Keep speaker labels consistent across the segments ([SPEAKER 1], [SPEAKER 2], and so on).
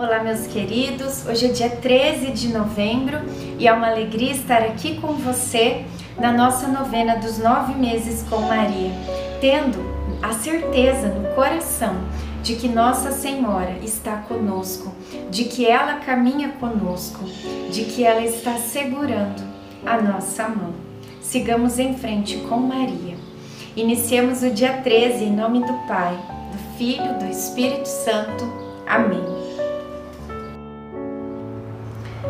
[SPEAKER 1] Olá, meus queridos. Hoje é dia 13 de novembro e é uma alegria estar aqui com você na nossa novena dos nove meses com Maria, tendo a certeza no coração de que Nossa Senhora está conosco, de que ela caminha conosco, de que ela está segurando a nossa mão. Sigamos em frente com Maria. Iniciemos o dia 13 em nome do Pai, do Filho, do Espírito Santo. Amém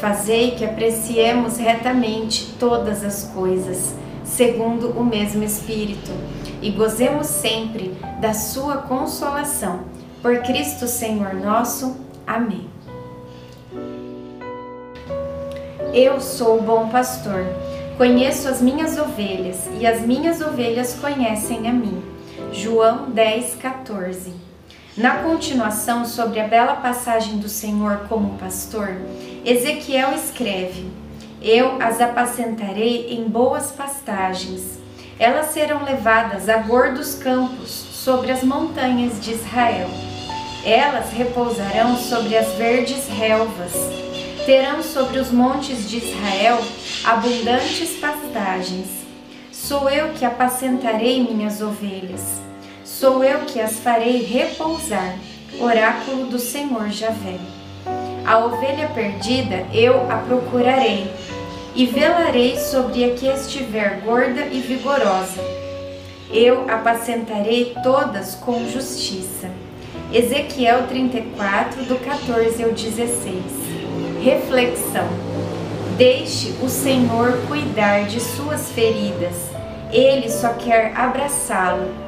[SPEAKER 1] Fazei que apreciemos retamente todas as coisas, segundo o mesmo Espírito, e gozemos sempre da Sua consolação. Por Cristo Senhor nosso. Amém. Eu sou o bom pastor, conheço as minhas ovelhas e as minhas ovelhas conhecem a mim. João 10, 14. Na continuação sobre a bela passagem do Senhor como pastor, Ezequiel escreve: Eu as apacentarei em boas pastagens. Elas serão levadas a gordos campos sobre as montanhas de Israel. Elas repousarão sobre as verdes relvas. Terão sobre os montes de Israel abundantes pastagens. Sou eu que apacentarei minhas ovelhas. Sou eu que as farei repousar. Oráculo do Senhor Javé. A ovelha perdida eu a procurarei, e velarei sobre a que estiver gorda e vigorosa. Eu apacentarei todas com justiça. Ezequiel 34, do 14 ao 16. Reflexão: Deixe o Senhor cuidar de suas feridas, ele só quer abraçá-lo,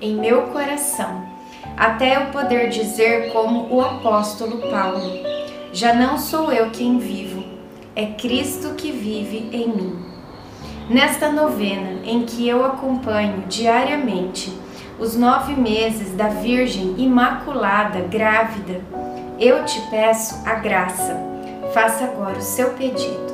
[SPEAKER 1] em meu coração, até eu poder dizer, como o apóstolo Paulo: Já não sou eu quem vivo é Cristo que vive em mim. Nesta novena, em que eu acompanho diariamente os nove meses da Virgem Imaculada grávida, eu te peço a graça. Faça agora o seu pedido.